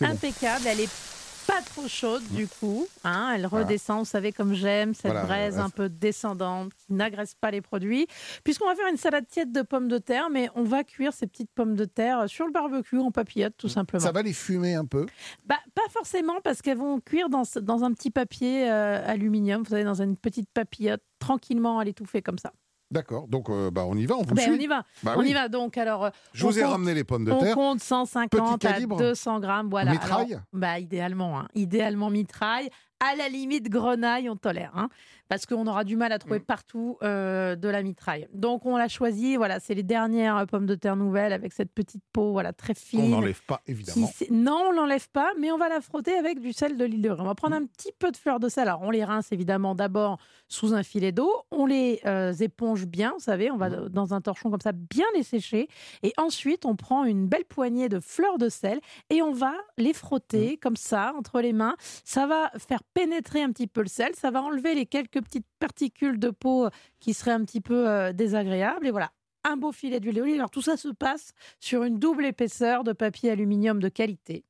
impeccable, elle est pas trop chaude du coup. Hein, elle redescend, vous savez comme j'aime, cette braise un peu descendante qui n'agresse pas les produits. Puisqu'on va faire une salade tiède de pommes de terre, mais on va cuire ces petites pommes de terre sur le barbecue en papillote tout simplement. Ça va les fumer un peu bah, Pas forcément parce qu'elles vont cuire dans, dans un petit papier euh, aluminium, vous savez, dans une petite papillote, tranquillement à l'étouffer comme ça. D'accord, donc euh, bah, on y va, on vous ben, On y va, bah on y va. Donc alors, euh, je vous ai ramené les pommes de terre. On compte 150 à 200 grammes, voilà. Mitraille. bah idéalement, hein. idéalement mitraille. À la limite grenaille, on tolère, hein, parce qu'on aura du mal à trouver mm. partout euh, de la mitraille. Donc on l'a choisi. Voilà, c'est les dernières pommes de terre nouvelles avec cette petite peau, voilà, très fine. On n'enlève pas évidemment. non, on l'enlève pas, mais on va la frotter avec du sel de l'île de Ré. On va prendre mm. un petit peu de fleur de sel. Alors on les rince évidemment d'abord sous un filet d'eau. On les euh, éponge bien, vous savez, on va mmh. dans un torchon comme ça bien les sécher. Et ensuite, on prend une belle poignée de fleurs de sel et on va les frotter comme ça entre les mains. Ça va faire pénétrer un petit peu le sel, ça va enlever les quelques petites particules de peau qui seraient un petit peu euh, désagréables. Et voilà, un beau filet d'huile d'olive. Alors tout ça se passe sur une double épaisseur de papier aluminium de qualité.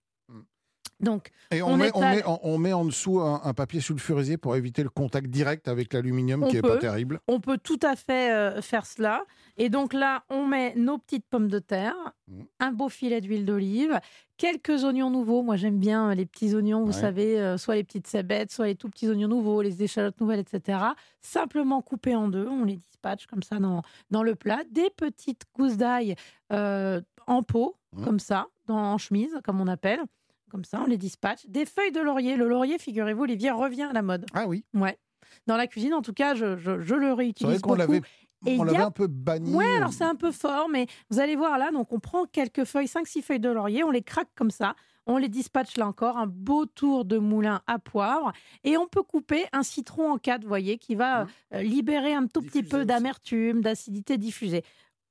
Donc, et on, met, on, met, en dessous un, papier sulfurisé pour éviter le contact direct avec l'aluminium qui n'est pas terrible. On peut tout à fait euh, faire cela. Et donc là, on met nos petites pommes de terre, mmh. un beau filet d'huile d'olive, quelques oignons nouveaux. Moi, j'aime bien les petits oignons, vous savez, euh, soit les petites cébettes, soit les tout petits oignons nouveaux, les échalotes nouvelles, etc. Simplement coupés en deux, on les dispatche comme ça dans, dans le plat. Des petites gousses d'ail euh, en pot, mmh. comme ça, dans, en chemise, comme on appelle. Comme ça, on les dispatche. Des feuilles de laurier. Le laurier, figurez-vous, Olivier, revient à la mode. Ah oui Ouais. Dans la cuisine, en tout cas, je, je, le réutilise beaucoup. On l'avait un peu banni. Ouais, alors c'est un peu fort, mais vous allez voir là, donc on prend quelques feuilles, 5-6 feuilles de laurier, on les craque comme ça, on les dispatche là encore, un beau tour de moulin à poivre, et on peut couper un citron en quatre, vous voyez, qui va mmh. euh, libérer un tout petit peu d'amertume, d'acidité diffusée.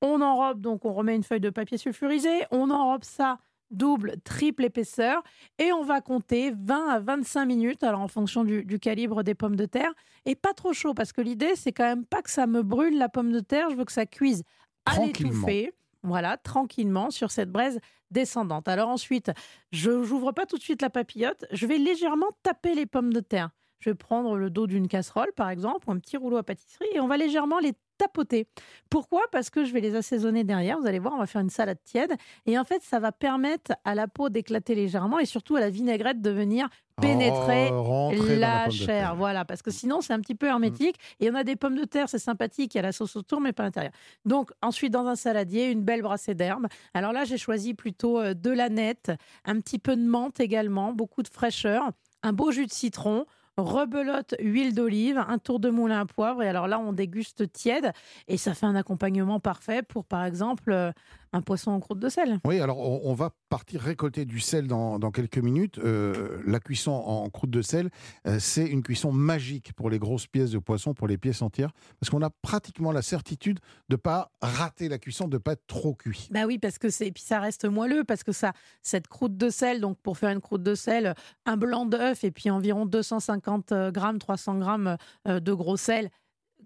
On enrobe, donc on remet une feuille de papier sulfurisé, on enrobe ça double, triple épaisseur. Et on va compter 20 à 25 minutes, alors en fonction du, du calibre des pommes de terre. Et pas trop chaud, parce que l'idée, c'est quand même pas que ça me brûle la pomme de terre. Je veux que ça cuise à l'étouffée. Voilà, tranquillement sur cette braise descendante. Alors ensuite, je n'ouvre pas tout de suite la papillote. Je vais légèrement taper les pommes de terre. Je vais prendre le dos d'une casserole, par exemple, ou un petit rouleau à pâtisserie, et on va légèrement les tapoter. Pourquoi? Parce que je vais les assaisonner derrière. Vous allez voir, on va faire une salade tiède. Et en fait, ça va permettre à la peau d'éclater légèrement et surtout à la vinaigrette de venir pénétrer Oh, la chair. Voilà, parce que sinon, c'est un petit peu hermétique. Et on a des pommes de terre, c'est sympathique, il y a la sauce autour, mais pas à l'intérieur. Donc, ensuite, dans un saladier, une belle brassée d'herbes. Alors là, j'ai choisi plutôt euh, de la nette, un petit peu de menthe également, beaucoup de fraîcheur, un beau jus de citron rebelote, huile d'olive, un tour de moulin à poivre. Et alors là, on déguste tiède et ça fait un accompagnement parfait pour, par exemple, euh, un poisson en croûte de sel. Oui, alors on, on va partir récolter du sel dans, dans quelques minutes. Euh, la cuisson en croûte de sel, euh, c'est une cuisson magique pour les grosses pièces de poisson, pour les pièces entières, parce qu'on a pratiquement la certitude de ne pas rater la cuisson, de ne pas être trop cuit. Bah oui, parce que c'est, et puis ça reste moelleux, parce que ça, cette croûte de sel, donc pour faire une croûte de sel, un blanc d'œuf et puis environ 250 grammes, 300 grammes euh, de gros sel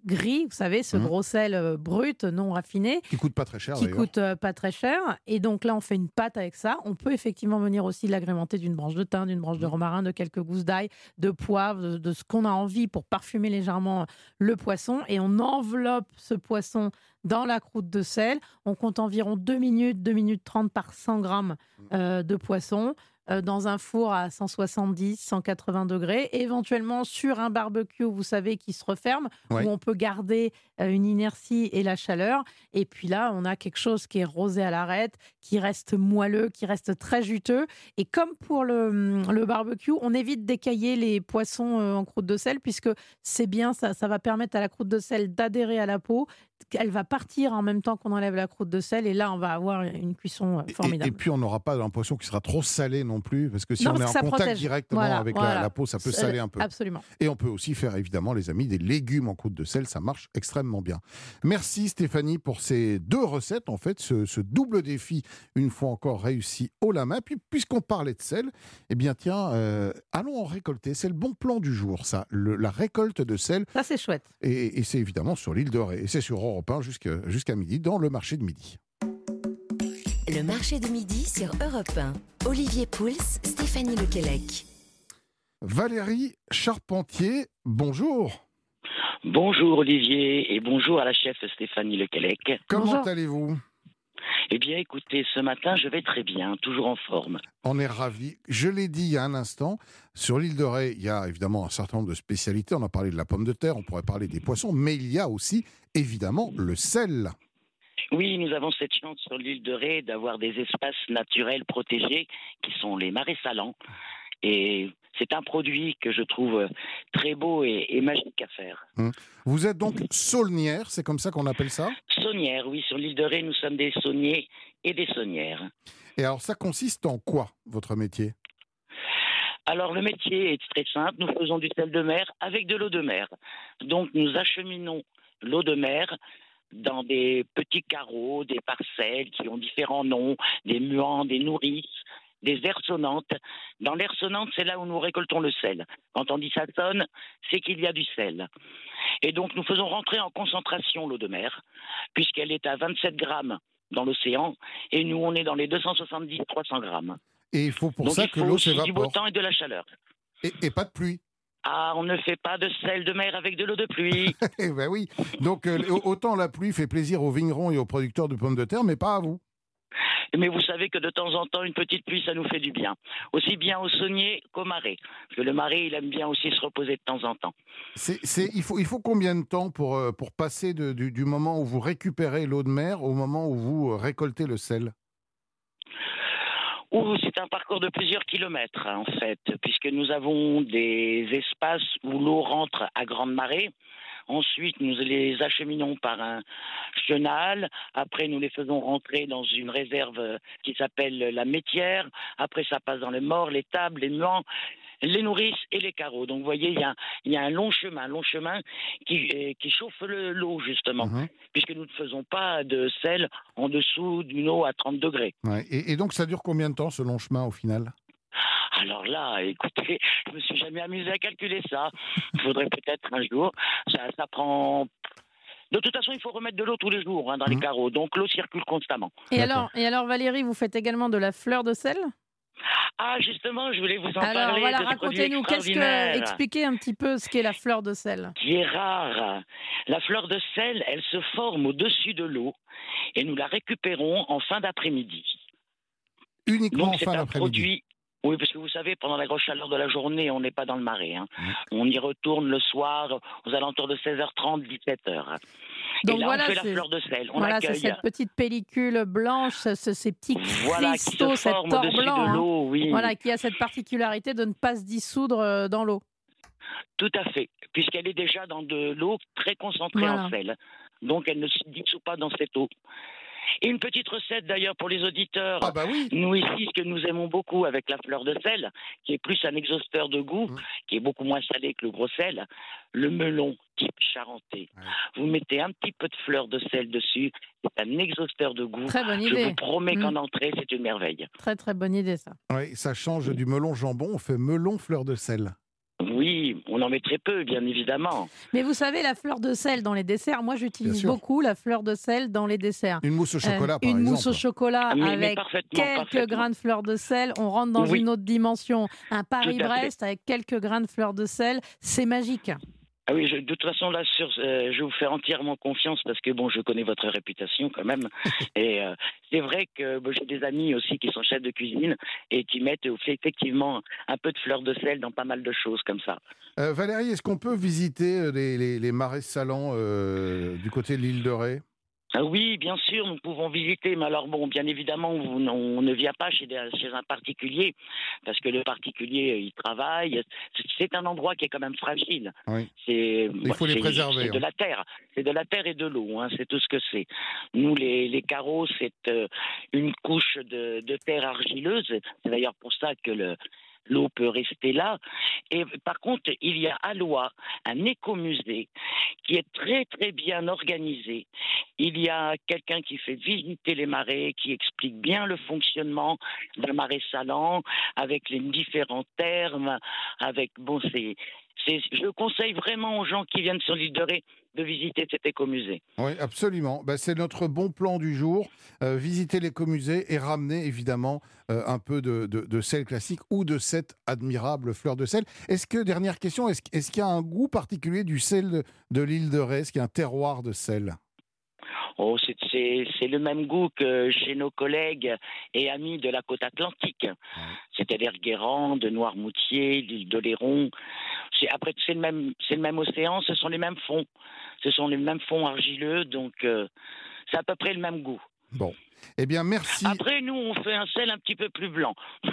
gris, vous savez, ce Mhm. gros sel euh, brut, non raffiné, Qui coûte pas très cher qui coûte euh, pas très cher. Et donc là, on fait une pâte avec ça. On peut effectivement venir aussi l'agrémenter d'une branche de thym, d'une branche de Mhm. romarin, de quelques gousses d'ail, de poivre, de, de ce qu'on a envie pour parfumer légèrement le poisson. Et on enveloppe ce poisson dans la croûte de sel. On compte environ 2 minutes, 2 minutes 30 par 100 grammes euh, de poisson euh, dans un four à 170, 180 degrés, éventuellement sur un barbecue, vous savez, qui se referme, Ouais. où on peut garder euh, une inertie et la chaleur. Et puis là, on a quelque chose qui est rosé à l'arête, qui reste moelleux, qui reste très juteux. Et comme pour le, le barbecue, on évite d'écailler les poissons euh, en croûte de sel, puisque c'est bien, ça, ça va permettre à la croûte de sel d'adhérer à la peau. Elle va partir en même temps qu'on enlève la croûte de sel, et là, on va avoir une cuisson euh, Et- Et, formidable. puis on n'aura pas un poisson qui sera trop salé non plus, parce que si Non, on est en contact protège. directement Voilà, avec la- voilà. La, peau, ça peut saler un peu. Absolument. Et on peut aussi faire évidemment, les amis, des légumes en croûte de sel, ça marche extrêmement bien. Merci Stéphanie pour ces deux recettes, en fait, ce, ce double défi, une fois encore réussi haut la main. Puis puisqu'on parlait de sel, eh bien tiens, euh, allons en récolter. C'est le bon plan du jour, ça, le- la récolte de sel. Ça, c'est chouette. Et, et c'est évidemment sur l'île de Ré. Et c'est sur Europe 1 jusqu'à midi, dans le marché de midi. Le marché de midi sur Europe 1. Olivier Pouls, Stéphanie Lequelec. Valérie Charpentier, bonjour. Bonjour Olivier et bonjour à la chef Stéphanie Lequelec. Comment allez-vous? Eh bien écoutez, ce matin je vais très bien, toujours en forme. On est ravis. Je l'ai dit il y a un instant, sur l'île de Ré, il y a évidemment un certain nombre de spécialités. On a parlé de la pomme de terre, on pourrait parler des poissons, mais il y a aussi évidemment le sel. Oui, nous avons cette chance sur l'île de Ré d'avoir des espaces naturels protégés qui sont les marais salants. Et c'est un produit que je trouve très beau et, et magique à faire. Vous êtes donc saulnière, c'est comme ça qu'on appelle ça? Saunière, oui, sur l'île de Ré, nous sommes des sauniers et des saunières. Et alors ça consiste en quoi, votre métier? Alors le métier est très simple, nous faisons du sel de mer avec de l'eau de mer. Donc nous acheminons l'eau de mer dans des petits carreaux, des parcelles qui ont différents noms, des muants, des nourrices, des aires sonnantes. Dans l'air sonnante, c'est là où nous récoltons le sel. Quand on dit ça sonne, c'est qu'il y a du sel. Et donc nous faisons rentrer en concentration l'eau de mer, puisqu'elle est à 27 grammes dans l'océan, et nous on est dans les 270-300 grammes. Et il faut pour donc ça il que l'eau aussi du beau s'évapore. temps et de la chaleur. Et, et pas de pluie. Ah, on ne fait pas de sel de mer avec de l'eau de pluie. [LAUGHS] Eh ben oui. Donc euh, autant la pluie fait plaisir aux vignerons et aux producteurs de pommes de terre, mais pas à vous. Mais vous savez que de temps en temps, une petite pluie, ça nous fait du bien. Aussi bien au saunier qu'au marais. Parce que le marais, il aime bien aussi se reposer de temps en temps. C'est, c'est- il, faut, il faut combien de temps pour, euh, pour passer de- du, du moment où vous récupérez l'eau de mer au moment où vous euh, récoltez le sel? C'est un parcours de plusieurs kilomètres, hein, en fait, puisque nous avons des espaces où l'eau rentre à grande marée. Ensuite, nous les acheminons par un chenal. Après, nous les faisons rentrer dans une réserve qui s'appelle la métière. Après, ça passe dans les morts, les tables, les muants. les nourrices et les carreaux. Donc, vous voyez, il y a, il y a un long chemin, un long chemin qui, euh, qui chauffe le- l'eau, justement, Mhm. puisque nous ne faisons pas de sel en dessous d'une eau à 30 degrés. Ouais. Et, et donc, ça dure combien de temps, ce long chemin, au final? Alors là, écoutez, [LAUGHS] je me suis jamais amusé à calculer ça. Il faudrait peut-être un jour. Ça, ça prend. De toute façon, il faut remettre de l'eau tous les jours hein, dans les Mhm. carreaux, donc l'eau circule constamment. Et alors, et alors, Valérie, vous faites également de la fleur de sel? Ah, justement, je voulais vous en Alors, parler voilà, de ce produit racontez-nous, qu'est-ce que. Expliquez un petit peu ce qu'est la fleur de sel? qui est rare. La fleur de sel, elle se forme au-dessus de l'eau et nous la récupérons en fin d'après-midi. Uniquement Donc en c'est fin un d'après-midi. Oui, parce que vous savez, pendant la grosse chaleur de la journée, on n'est pas dans le marais. hein. On y retourne le soir aux alentours de 16h30, 17h. Donc et là, voilà, on fait la c'est- fleur de sel. On Voilà, c'est accueille. cette petite pellicule blanche, ce- ce- ces petits Voilà, qui cristaux, se cet forme or au-dessus blanc. de hein. l'eau, oui. Voilà, qui a cette particularité de ne pas se dissoudre euh, dans l'eau. Tout à fait, puisqu'elle est déjà dans de l'eau très concentrée Voilà. en sel. Donc elle ne se dissout pas dans cette eau. Et une petite recette d'ailleurs pour les auditeurs. Ah bah oui Nous ici, ce que nous aimons beaucoup avec la fleur de sel, qui est plus un exhausteur de goût, Mm. qui est beaucoup moins salé que le gros sel, le melon type charentais. Ouais. Vous mettez un petit peu de fleur de sel dessus, c'est un exhausteur de goût. Très bonne Je idée. vous promets Mm. qu'en entrée, c'est une merveille. Très très bonne idée ça. Ouais, Ça change du melon jambon, on fait melon fleur de sel. Oui, on en met très peu, bien évidemment. Mais vous savez, la fleur de sel dans les desserts, moi j'utilise beaucoup la fleur de sel dans les desserts. Une mousse au Euh, chocolat, par une exemple. mousse au chocolat Ah, mais avec parfaitement, quelques parfaitement. grains de fleur de sel, on rentre dans Oui. une autre dimension. Un Paris-Brest avec quelques grains de fleur de sel, c'est magique. Ah oui, je- de toute façon, là, sur, euh, je vous fais entièrement confiance parce que, bon, je connais votre réputation quand même. [LAUGHS] et euh, c'est vrai que bon, j'ai des amis aussi qui sont chefs de cuisine et qui mettent euh, effectivement un peu de fleur de sel dans pas mal de choses comme ça. Euh, Valérie, est-ce qu'on peut visiter les, les- les marais salants euh, du côté de l'île de Ré? Ah oui, bien sûr, nous pouvons visiter, mais alors bon, bien évidemment, on ne vient pas chez, des- chez un particulier, parce que le particulier, euh, il travaille. C'est- un endroit qui est quand même fragile. Oui. C'est, Il faut les préserver, C'est de hein. la terre, c'est de la terre et de l'eau, hein, c'est tout ce que c'est. Nous, les, les carreaux, c'est euh, une couche de, de terre argileuse. C'est d'ailleurs pour ça que le L'eau peut rester là. Et par contre, il y a à Loire un écomusée qui est très très bien organisé. Il y a quelqu'un qui fait visiter les marais, qui explique bien le fonctionnement d'un marais salant, avec les différents termes, avec bon, c'est, je conseille vraiment aux gens qui viennent sur l'île de Ré de visiter cet écomusée. Oui, absolument. Ben, c'est notre bon plan du jour. Euh, visiter l'écomusée et ramener évidemment euh, un peu de, sel classique ou de cette admirable fleur de sel. Est-ce que, dernière question, est-ce, est-ce qu'il y a un goût particulier du sel de, de l'île de Ré? Est-ce qu'il y a un terroir de sel? Oh, c'est, c'est, c'est le même goût que chez nos collègues et amis de la côte atlantique, c'est-à-dire Guérande, Noirmoutier, l'île d'Oléron. C'est, après, c'est le, même, c'est le même océan, ce sont les mêmes fonds. Ce sont les mêmes fonds argileux, donc euh, c'est à peu près le même goût. Bon. Eh bien, merci. Après, nous, on fait un sel un petit peu plus blanc. [LAUGHS]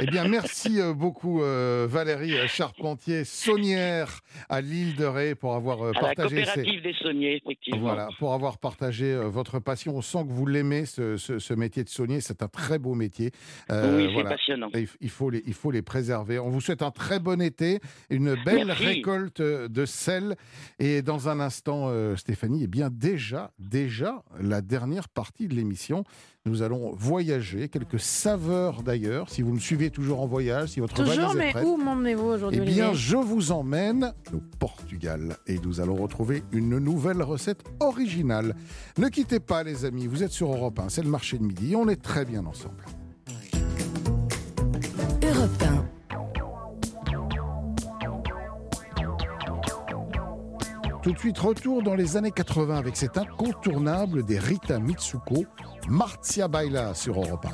Eh bien, merci euh, beaucoup, euh, Valérie Charpentier, saunière à l'île de Ré, pour avoir euh, à la partagé ces- coopérative des sauniers, effectivement. Voilà, pour avoir partagé euh, votre passion. On sent que vous l'aimez, ce, ce- ce métier de saunier. C'est un très beau métier. Euh, oui, c'est passionnant. Et il faut, les, il faut les préserver. On vous souhaite un très bon été, une belle Merci. récolte euh, de sel. Et dans un instant, euh, Stéphanie, eh bien déjà, déjà, la dernière partie de l'émission. Nous allons voyager, quelques saveurs d'ailleurs. Si vous me suivez toujours en voyage, si votre Toujours, valise est mais prête. où m'emmenez-vous aujourd'hui Eh bien, je vous emmène au Portugal et nous allons retrouver une nouvelle recette originale. Ne quittez pas, les amis, vous êtes sur Europe 1, c'est le marché de midi, on est très bien ensemble. Tout de suite, retour dans les années 80 avec cet incontournable des Rita Mitsuko, Martia Baila sur Europe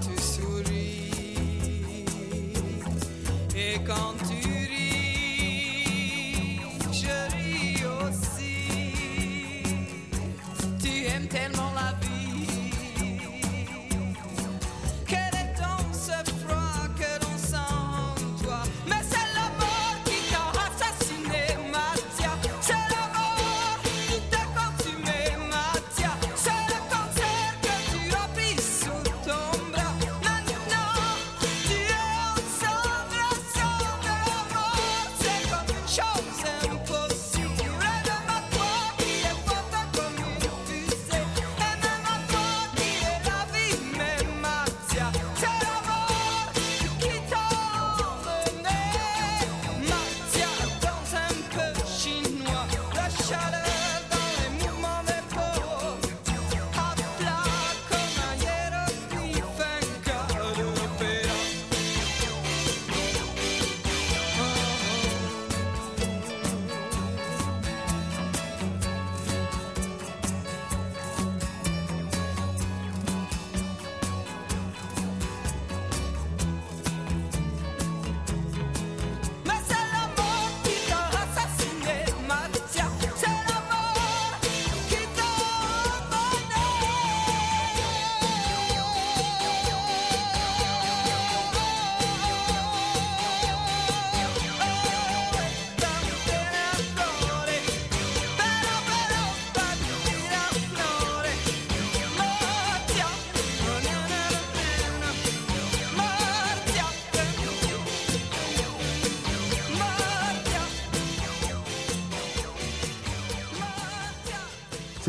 tu souris. Et quand tu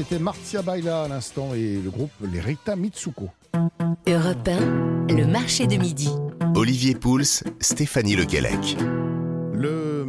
C'était Martia Baila à l'instant et le groupe Les Rita Mitsuko. Europe 1, le marché de midi. Olivier Pouls, Stéphanie Lequelec.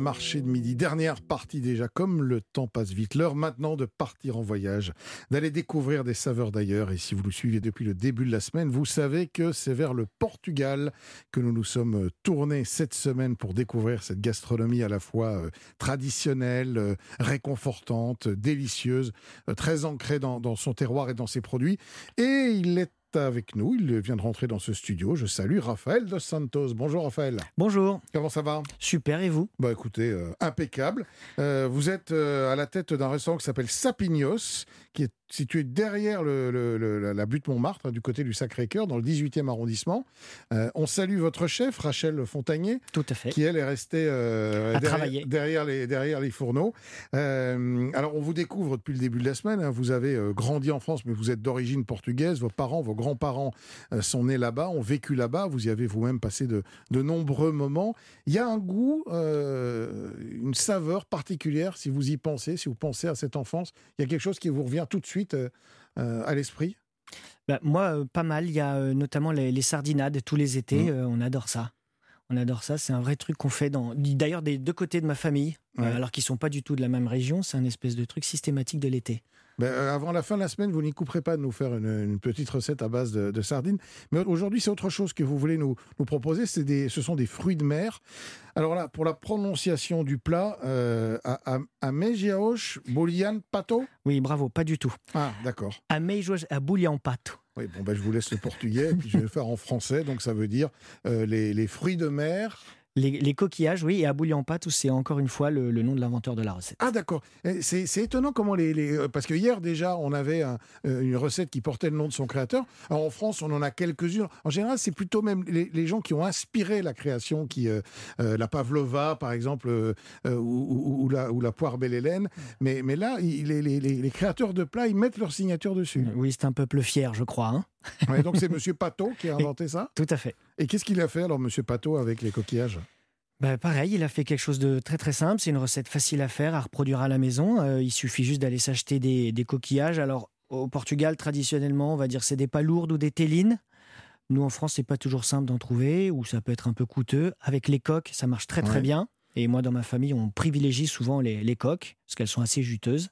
Marché de midi, dernière partie déjà, comme le temps passe vite, l'heure maintenant de partir en voyage, d'aller découvrir des saveurs d'ailleurs. Et si vous nous suivez depuis le début de la semaine, vous savez que c'est vers le Portugal que nous nous sommes tournés cette semaine pour découvrir cette gastronomie à la fois euh, traditionnelle, euh, réconfortante, délicieuse, euh, très ancrée dans, dans son terroir et dans ses produits. Et il est avec nous. Il vient de rentrer dans ce studio. Je salue Raphaël Dos Santos. Bonjour Raphaël. Bonjour. Comment ça va? Super, et vous? Bah écoutez, euh, impeccable. Euh, vous êtes euh, à la tête d'un restaurant qui s'appelle Sapignos, qui est situé derrière le, le- le- la- butte Montmartre, hein, du côté du Sacré-Cœur, dans le 18e arrondissement. Euh, on salue votre chef, Rachel Fontagnier, Tout à fait. qui elle est restée euh, À derrière, travailler. derrière les, derrière les fourneaux. Euh, alors on vous découvre depuis le début de la semaine. hein. vous avez grandi en France, mais vous êtes d'origine portugaise. Vos parents, vos grands-parents euh, sont nés là-bas, ont vécu là-bas. Vous y avez vous-même passé de, de nombreux moments. Il y a un goût, euh, une saveur particulière si vous y pensez, si vous pensez à cette enfance. Il y a quelque chose qui vous revient tout de suite euh, à l'esprit? Bah, moi, pas mal. Il y a notamment les, les sardinades tous les étés. Euh, on adore ça. On adore ça. C'est un vrai truc qu'on fait dans. D'ailleurs, des deux côtés de ma famille, Ouais. alors qu'ils sont pas du tout de la même région. C'est un espèce de truc systématique de l'été. Ben, euh, avant la fin de la semaine, vous n'y couperez pas de nous faire une, une petite recette à base de, de sardines. Mais aujourd'hui, c'est autre chose que vous voulez nous, nous proposer. C'est des, ce sont des fruits de mer. Alors là, pour la prononciation du plat, euh, à, à, à Bolian Pato Oui, bravo, pas du tout. Ah, d'accord. À bouillon pato. Oui, bon, ben, je vous laisse le portugais, puis je vais le faire en français. Donc ça veut dire euh, les, les fruits de mer. Les, les coquillages, oui, et à bouillon pato, c'est encore une fois le, le nom de l'inventeur de la recette. Ah d'accord. C'est c'est étonnant comment les, les- euh, parce que hier déjà on avait un- euh, une recette qui portait le nom de son créateur. Alors, en France on en a quelques-unes. En général c'est plutôt même les, les gens qui ont inspiré la création, qui euh, la pavlova par exemple euh, ou, ou- ou la, ou la poire belle Hélène. Mais, mais là il- les, les- les- les créateurs de plats ils mettent leur signature dessus. Oui, c'est un peuple fier, je crois. hein. Ouais, donc c'est Monsieur Pateau qui a inventé ça? Tout à fait. Et qu'est-ce qu'il a fait alors Monsieur Pateau avec les coquillages? Bah, pareil, il a fait quelque chose de très très simple. C'est une recette facile à faire, à reproduire à la maison. Euh, il suffit juste d'aller s'acheter des, des coquillages. Alors, au Portugal, traditionnellement, on va dire c'est des palourdes ou des télines. Nous, en France, c'est pas toujours simple d'en trouver, ou ça peut être un peu coûteux. Avec les coques, ça marche très très Ouais. bien. Et moi, dans ma famille, on privilégie souvent les, les coques, parce qu'elles sont assez juteuses.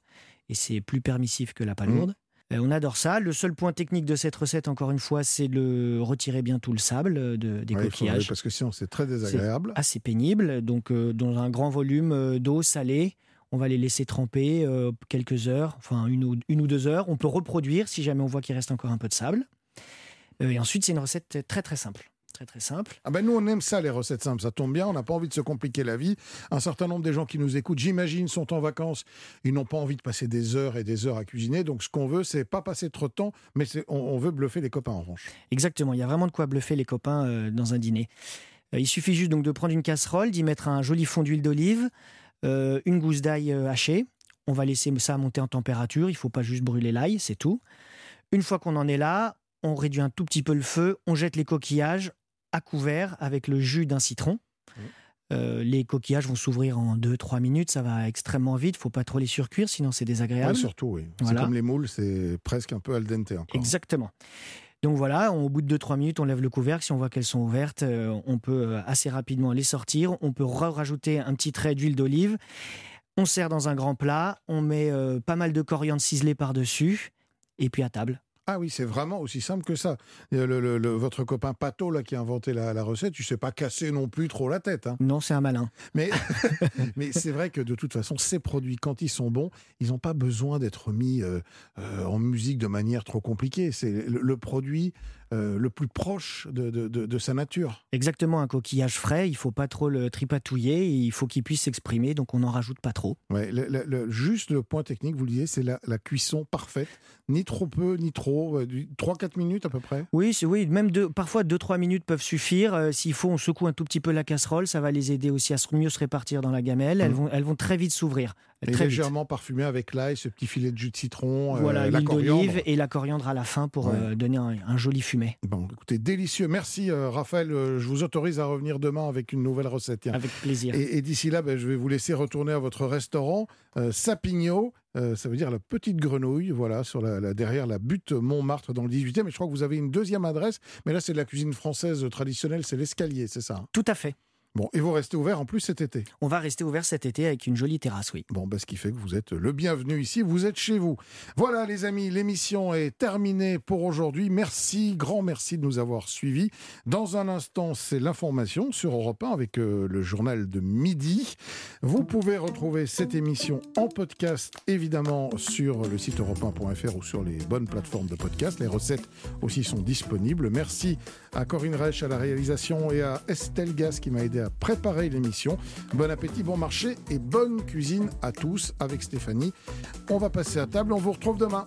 Et c'est plus permissif que la palourde. On adore ça. Le seul point technique de cette recette, encore une fois, c'est de retirer bien tout le sable euh, de- des Ouais, coquillages. parce que sinon c'est très désagréable. assez pénible. Donc, euh, dans un grand volume euh, d'eau salée, On va les laisser tremper euh, quelques heures, enfin une ou, une ou deux heures. On peut reproduire si jamais on voit qu'il reste encore un peu de sable. Euh, et ensuite, c'est une recette très très simple. Très très simple. Ah ben nous on aime ça les recettes simples, ça tombe bien, on n'a pas envie de se compliquer la vie. Un certain nombre des gens qui nous écoutent, j'imagine, sont en vacances, ils n'ont pas envie de passer des heures et des heures à cuisiner, donc ce qu'on veut c'est pas passer trop de temps, mais on, on veut bluffer les copains en revanche. Exactement, il y a vraiment de quoi bluffer les copains euh, dans un dîner. Euh, il suffit juste donc de prendre une casserole, d'y mettre un joli fond d'huile d'olive, euh, une gousse d'ail hachée. On va laisser ça monter en température, il faut pas juste brûler l'ail, c'est tout. Une fois qu'on en est là, on réduit un tout petit peu le feu, on jette les coquillages à couvert avec le jus d'un citron. Euh, les coquillages vont s'ouvrir en 2-3 minutes, ça va extrêmement vite, faut pas trop les surcuire, sinon c'est désagréable. Ouais, surtout, oui. C'est comme les moules, c'est presque un peu al dente encore. Exactement. Donc voilà, on- au bout de 2-3 minutes, on lève le couvercle. Si on voit qu'elles sont ouvertes, euh, on peut euh, assez rapidement les sortir. On peut rajouter un petit trait d'huile d'olive. On sert dans un grand plat. On met euh, pas mal de coriandre ciselé par-dessus. Et puis à table. Ah oui, c'est vraiment aussi simple que ça. Le- le- le- votre copain Pato là, qui a inventé la, la recette, tu sais pas casser non plus trop la tête. hein. Non, c'est un malin. Mais, [LAUGHS] [LAUGHS] mais c'est vrai que de toute façon, ces produits, quand ils sont bons, ils n'ont pas besoin d'être mis euh, euh, en musique de manière trop compliquée. C'est le produit euh, le plus proche de, de- de- de sa nature. Exactement, un coquillage frais. Il faut pas trop le tripatouiller. et Il faut qu'il puisse s'exprimer. Donc on n'en rajoute pas trop. Ouais, le- le- le- juste le point technique, vous le disiez, c'est la, la cuisson parfaite. Ni trop peu, ni trop. euh, du- 3-4 minutes à peu près. Oui, oui. Même deux, parfois 2-3 minutes peuvent suffire. Euh, S'il faut, on secoue un tout petit peu la casserole. Ça va les aider aussi à mieux se répartir dans la gamelle. Elles, vont, elles vont très vite s'ouvrir. Et Très vite. légèrement parfumé avec l'ail, ce petit filet de jus de citron, euh, Voilà, la l'huile coriandre. d'olive et la coriandre à la fin pour Ouais. euh, donner un, un joli fumet. Bon, écoutez, délicieux. Merci euh, Raphaël. Euh, je vous autorise à revenir demain avec une nouvelle recette. tiens. Avec plaisir. Et, et d'ici là, ben, je vais vous laisser retourner à votre restaurant euh, Sapigno. euh, ça veut dire la petite grenouille, voilà, sur la, la- derrière la butte Montmartre dans le 18e. Mais je crois que vous avez une deuxième adresse. Mais là, c'est de la cuisine française traditionnelle, c'est l'escalier, c'est ça hein? Tout à fait. Bon, et vous restez ouvert en plus cet été. On va rester ouvert cet été avec une jolie terrasse, oui. Bon, bah, ce qui fait que vous êtes le bienvenu ici, vous êtes chez vous. Voilà les amis, l'émission est terminée pour aujourd'hui. Merci, grand merci de nous avoir suivis. Dans un instant, c'est l'information sur Europe 1 avec euh, le journal de midi. Vous pouvez retrouver cette émission en podcast, évidemment, sur le site europe1.fr ou sur les bonnes plateformes de podcast. Les recettes aussi sont disponibles. Merci à Corinne Reich à la réalisation et à Estelle Gas qui m'a aidé à préparer l'émission. Bon appétit, bon marché et bonne cuisine à tous avec Stéphanie. On va passer à table, on vous retrouve demain.